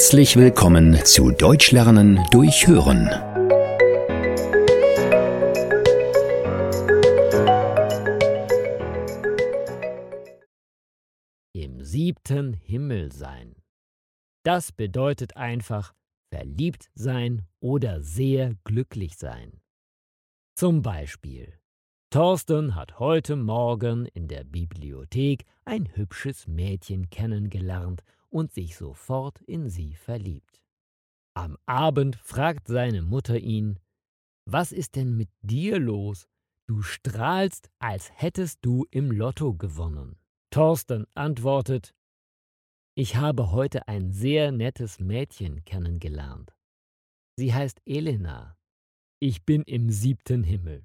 Herzlich willkommen zu Deutsch lernen durch Hören. Im siebten Himmel sein. Das bedeutet einfach verliebt sein oder sehr glücklich sein. Zum Beispiel, Thorsten hat heute Morgen in der Bibliothek ein hübsches Mädchen kennengelernt und sich sofort in sie verliebt. Am Abend fragt seine Mutter ihn, was ist denn mit dir los? Du strahlst, als hättest du im Lotto gewonnen. Thorsten antwortet, ich habe heute ein sehr nettes Mädchen kennengelernt. Sie heißt Elena. Ich bin im siebten Himmel.